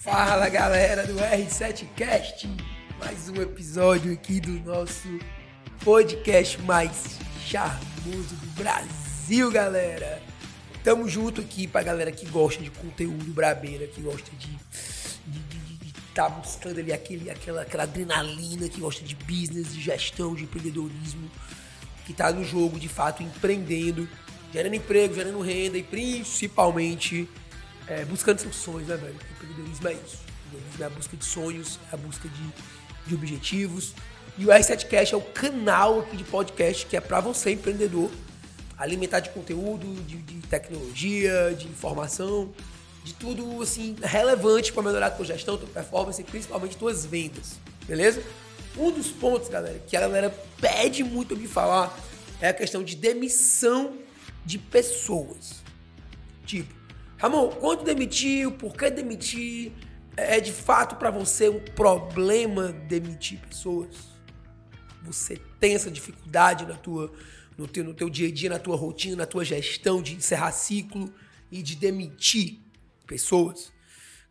Fala galera do R7Cast, mais um episódio aqui do nosso podcast mais charmoso do Brasil, galera. Tamo junto aqui pra galera que gosta de conteúdo brabeira, que gosta de, tá buscando ali aquele, aquela, aquela adrenalina, que gosta de business, de gestão, de empreendedorismo, que tá no jogo de fato empreendendo, gerando emprego, gerando renda e principalmente é, buscando seus sonhos, né, velho? Empreendedorismo é isso. Empreendedorismo é a busca de sonhos, é a busca de, de objetivos. E o R7Cast é o canal aqui de podcast que é para você, empreendedor, alimentar de conteúdo, de, de, tecnologia, de informação, de tudo assim relevante para melhorar a tua gestão, tua performance e principalmente tuas vendas, beleza? Um dos pontos, galera, que a galera pede muito me falar é a questão de demissão de pessoas. Tipo, Ramon, quando demitiu? Por que demitir? É de fato para você um problema demitir pessoas? Você tem essa dificuldade na tua, no, teu, no teu dia a dia, na tua rotina, na tua gestão de encerrar ciclo e de demitir pessoas?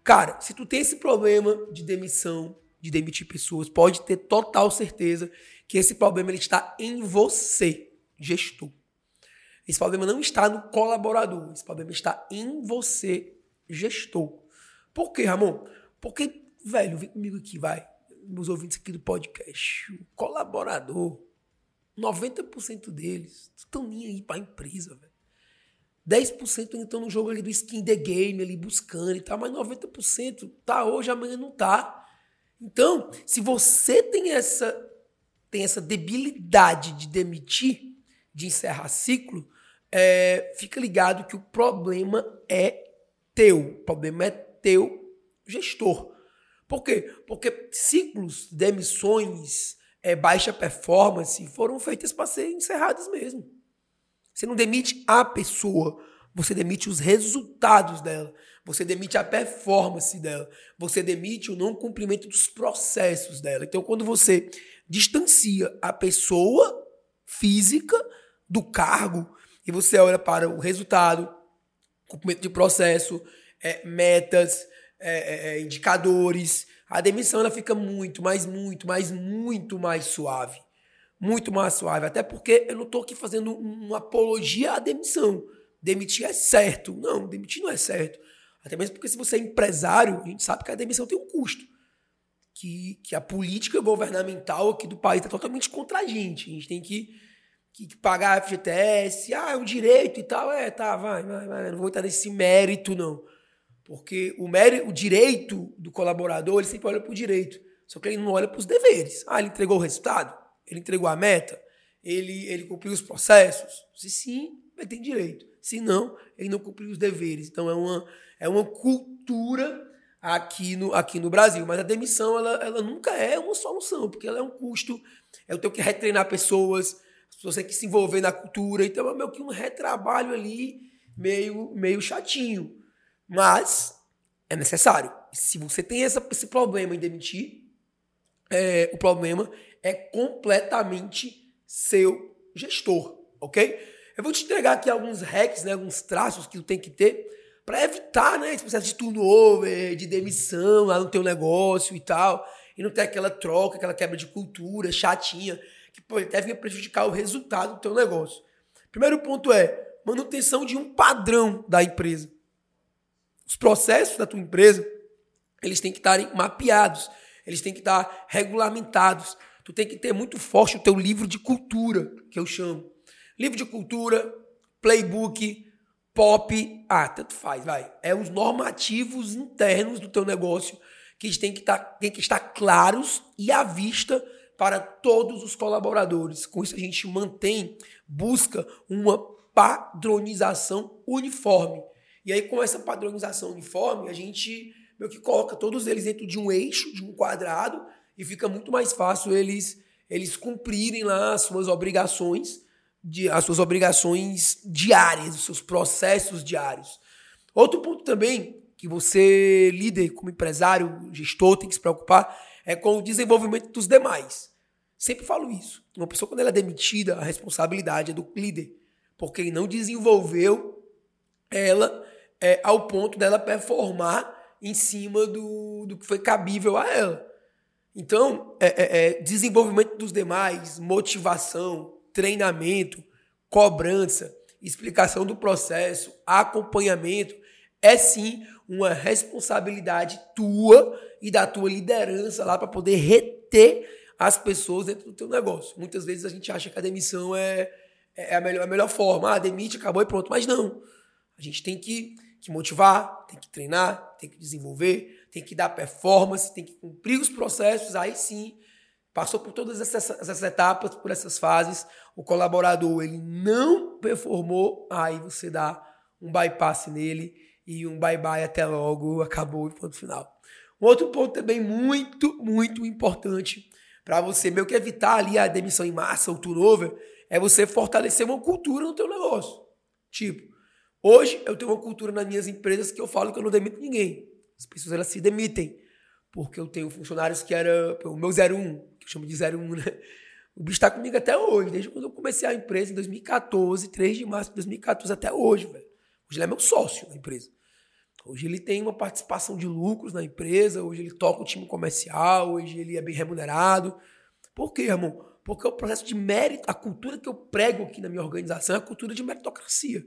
Cara, se tu tem esse problema de demissão, de demitir pessoas, pode ter total certeza que esse problema ele está em você, gestor. Esse problema não está no colaborador, esse problema está em você, gestor. Por quê, Ramon? Porque, velho, vem comigo aqui, vai. Meus ouvintes aqui do podcast. O colaborador, 90% deles estão nem aí para a empresa, velho. 10% ainda estão no jogo ali do skin the game, ali buscando e tal, mas 90% tá hoje, amanhã não tá. Então, se você tem essa, tem essa debilidade de demitir, de encerrar ciclo, é, fica ligado que o problema é teu. O problema é teu gestor. Por quê? Porque ciclos de emissões, é, baixa performance foram feitas para serem encerradas mesmo. Você não demite a pessoa, você demite os resultados dela, você demite a performance dela, você demite o não cumprimento dos processos dela. Então, quando você distancia a pessoa física do cargo, e você olha para o resultado, cumprimento de processo, é, metas, é, é, é, indicadores, a demissão ela fica muito, mais, muito, mais, muito mais suave. Muito mais suave. Até porque eu não estou aqui fazendo uma apologia à demissão. Demitir é certo. Não, demitir não é certo. Até mesmo porque se você é empresário, a gente sabe que a demissão tem um custo. Que, que a política governamental aqui do país está totalmente contra a gente. A gente tem que que, que pagar FGTS, ah, é um direito e tal. É, tá, vai, vai, vai. Não vou entrar nesse mérito, não. Porque o, mérito, o direito do colaborador, ele sempre olha para o direito. Só que ele não olha para os deveres. Ah, ele entregou o resultado? Ele entregou a meta? Ele, ele cumpriu os processos? Se sim, ele tem direito. Se não, ele não cumpriu os deveres. Então é uma, é uma cultura aqui no, aqui no Brasil. Mas a demissão, ela, ela nunca é uma solução, porque ela é um custo. Eu tenho que retreinar pessoas, você que se envolver na cultura. Então é meio que um retrabalho ali, meio, meio chatinho. Mas é necessário. Se você tem essa, esse problema em demitir, é, o problema é completamente seu gestor, ok? Eu vou te entregar aqui alguns hacks, né, alguns traços que tu tem que ter para evitar né, esse processo de turnover, de demissão lá no teu negócio e tal, e não ter aquela troca, aquela quebra de cultura chatinha pode até vir a prejudicar o resultado do teu negócio. Primeiro ponto é manutenção de um padrão da empresa. Os processos da tua empresa, eles têm que estarem mapeados, eles têm que estar regulamentados. Tu tem que ter muito forte o teu livro de cultura, que eu chamo. Livro de cultura, playbook, pop, ah, tanto faz, vai. É os normativos internos do teu negócio que têm que, estar, têm que estar claros e à vista para todos os colaboradores. Com isso, a gente mantém, busca uma padronização uniforme. E aí, com essa padronização uniforme, a gente meio que coloca todos eles dentro de um eixo, de um quadrado, e fica muito mais fácil eles, eles cumprirem lá as suas obrigações, de, as suas obrigações diárias, os seus processos diários. Outro ponto também que você, líder, como empresário, gestor, tem que se preocupar é com o desenvolvimento dos demais. Sempre falo isso. Uma pessoa, quando ela é demitida, a responsabilidade é do líder. porque ele não desenvolveu ela é, ao ponto dela performar em cima do, do que foi cabível a ela. Então, é, é, é, desenvolvimento dos demais, motivação, treinamento, cobrança, explicação do processo, acompanhamento, é sim uma responsabilidade tua e da tua liderança lá para poder reter as pessoas dentro do teu negócio. Muitas vezes a gente acha que a demissão é, é a, melhor, a melhor forma. Ah, demite, acabou e pronto. Mas não. A gente tem que, que motivar, tem que treinar, tem que desenvolver, tem que dar performance, tem que cumprir os processos. Aí sim, passou por todas essas, essas etapas, por essas fases. O colaborador ele não performou, aí você dá um bypass nele e um bye-bye até logo, acabou e ponto final. Um outro ponto também muito, muito importante para você meio que evitar ali a demissão em massa, o turnover, é você fortalecer uma cultura no teu negócio. Tipo, hoje eu tenho uma cultura nas minhas empresas que eu falo que eu não demito ninguém. As pessoas elas se demitem. Porque eu tenho funcionários que era o meu 01, que eu chamo de 01, né? O bicho está comigo até hoje, desde quando eu comecei a empresa em 2014, 3 de março de 2014 até hoje, velho. Hoje ele é meu sócio na empresa. Hoje ele tem uma participação de lucros na empresa, hoje ele toca o time comercial, hoje ele é bem remunerado. Por quê, irmão? Porque o processo de mérito, a cultura que eu prego aqui na minha organização é a cultura de meritocracia.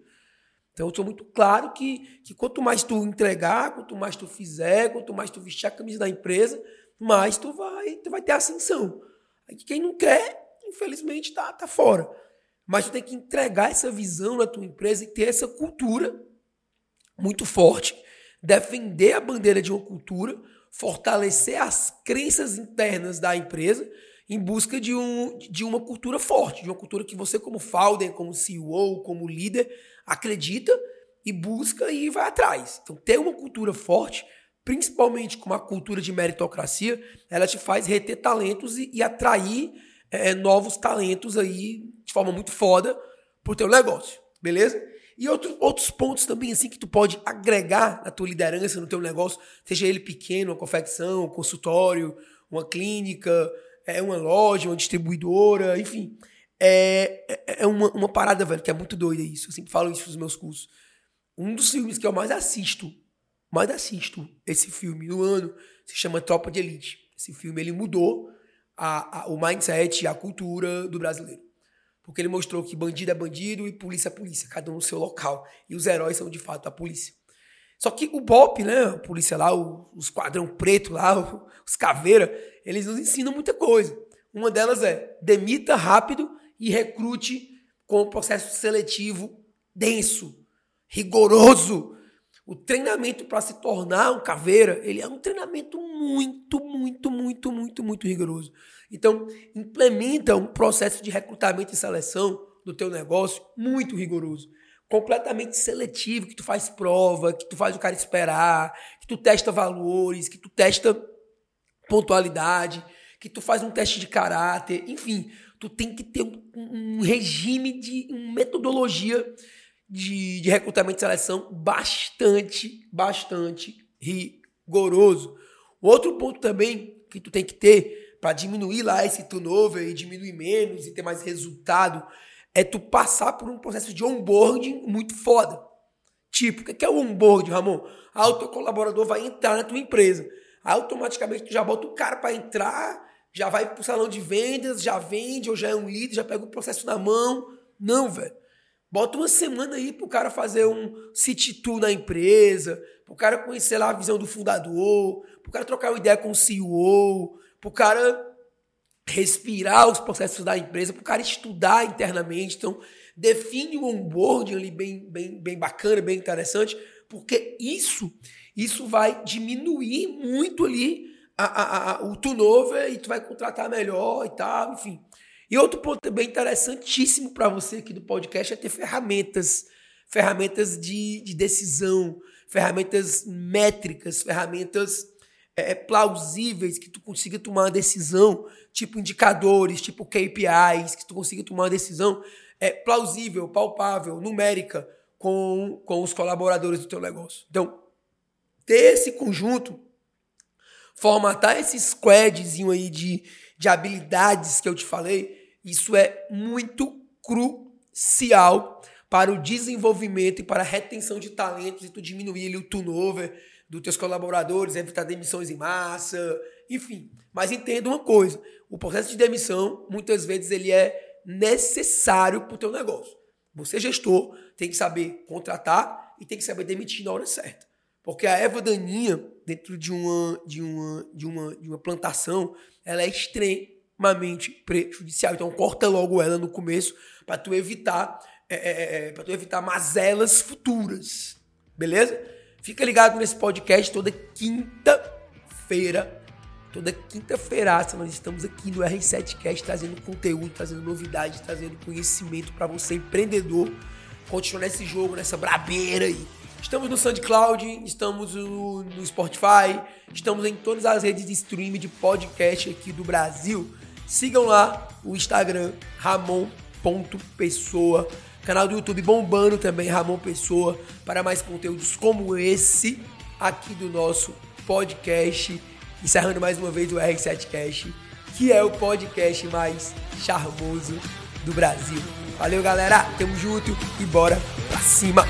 Então eu sou muito claro que, que quanto mais tu entregar, quanto mais tu fizer, quanto mais tu vestir a camisa da empresa, mais tu vai, tu vai ter ascensão. Aí quem não quer, infelizmente, tá, tá fora. Mas tu tem que entregar essa visão na tua empresa e ter essa cultura muito forte, defender a bandeira de uma cultura, fortalecer as crenças internas da empresa em busca de, um, de uma cultura forte, de uma cultura que você, como founder, como CEO, como líder, acredita e busca e vai atrás. Então, ter uma cultura forte, principalmente com uma cultura de meritocracia, ela te faz reter talentos e, e atrair é, novos talentos aí de forma muito foda pro teu negócio, beleza? E outro, outros pontos também, assim, que tu pode agregar na tua liderança, no teu negócio, seja ele pequeno, uma confecção, um consultório, uma clínica, é uma loja, uma distribuidora, enfim. É, é, é uma, uma parada, velho, que é muito doida isso. Eu sempre falo isso nos meus cursos. Um dos filmes que eu mais assisto, mais assisto esse filme no ano, se chama Tropa de Elite. Esse filme, ele mudou a, a, o mindset e a cultura do brasileiro. Porque ele mostrou que bandido é bandido e polícia é polícia, cada um no seu local. E os heróis são de fato a polícia. Só que o BOP, né, a polícia lá, o, os quadrão preto lá, os caveira, eles nos ensinam muita coisa. Uma delas é demita rápido e recrute com um processo seletivo denso, rigoroso. O treinamento para se tornar um caveira, ele é um treinamento muito, muito, muito, muito, muito rigoroso. Então, implementa um processo de recrutamento e seleção do teu negócio muito rigoroso, completamente seletivo, que tu faz prova, que tu faz o cara esperar, que tu testa valores, que tu testa pontualidade, que tu faz um teste de caráter, enfim, tu tem que ter um, um regime de uma metodologia de, de recrutamento e seleção bastante, bastante rigoroso. Outro ponto também que tu tem que ter para diminuir lá esse turnover e diminuir menos e ter mais resultado, é tu passar por um processo de onboarding muito foda. Tipo, o que é o onboarding, Ramon? Ah, o teu colaborador vai entrar na tua empresa. Automaticamente tu já bota o cara para entrar, já vai pro salão de vendas, já vende, ou já é um líder, já pega o processo na mão. Não, velho. Bota uma semana aí pro cara fazer um city tour na empresa, pro cara conhecer lá a visão do fundador, pro cara trocar uma ideia com o CEO, para o cara respirar os processos da empresa, para o cara estudar internamente. Então, define um onboarding ali bem, bem, bem bacana, bem interessante, porque isso, isso vai diminuir muito ali a, a, a, o turnover e tu vai contratar melhor e tal, enfim. E outro ponto também interessantíssimo para você aqui do podcast é ter ferramentas, ferramentas de, de decisão, ferramentas métricas, ferramentas é, é, plausíveis que tu consiga tomar uma decisão, tipo indicadores, tipo KPIs, que tu consiga tomar uma decisão é, plausível, palpável, numérica com, com os colaboradores do teu negócio. Então, ter esse conjunto, formatar esse squadzinho aí de, de habilidades que eu te falei, isso é muito crucial para o desenvolvimento e para a retenção de talentos e tu diminuir ali, o turnover dos teus colaboradores, evitar demissões em massa, enfim. Mas entenda uma coisa, o processo de demissão, muitas vezes, ele é necessário para o teu negócio. Você, gestor, tem que saber contratar e tem que saber demitir na hora certa. Porque a erva daninha, dentro de uma, de uma, de uma, de uma plantação, ela é extremamente prejudicial. Então, corta logo ela no começo para tu evitar é, é, é, é para tu evitar mazelas futuras. Beleza? Fica ligado nesse podcast toda quinta-feira. Toda quinta-feira nós estamos aqui no R7Cast trazendo conteúdo, trazendo novidade, trazendo conhecimento para você, empreendedor. Continuar nesse jogo, nessa brabeira aí. Estamos no SoundCloud, estamos no Spotify, estamos em todas as redes de streaming de podcast aqui do Brasil. Sigam lá o Instagram ramon.pessoa, canal do YouTube bombando também Ramon Pessoa para mais conteúdos como esse aqui do nosso podcast encerrando mais uma vez o R7 Cash, que é o podcast mais charmoso do Brasil. Valeu, galera. Tamo junto e bora pra cima.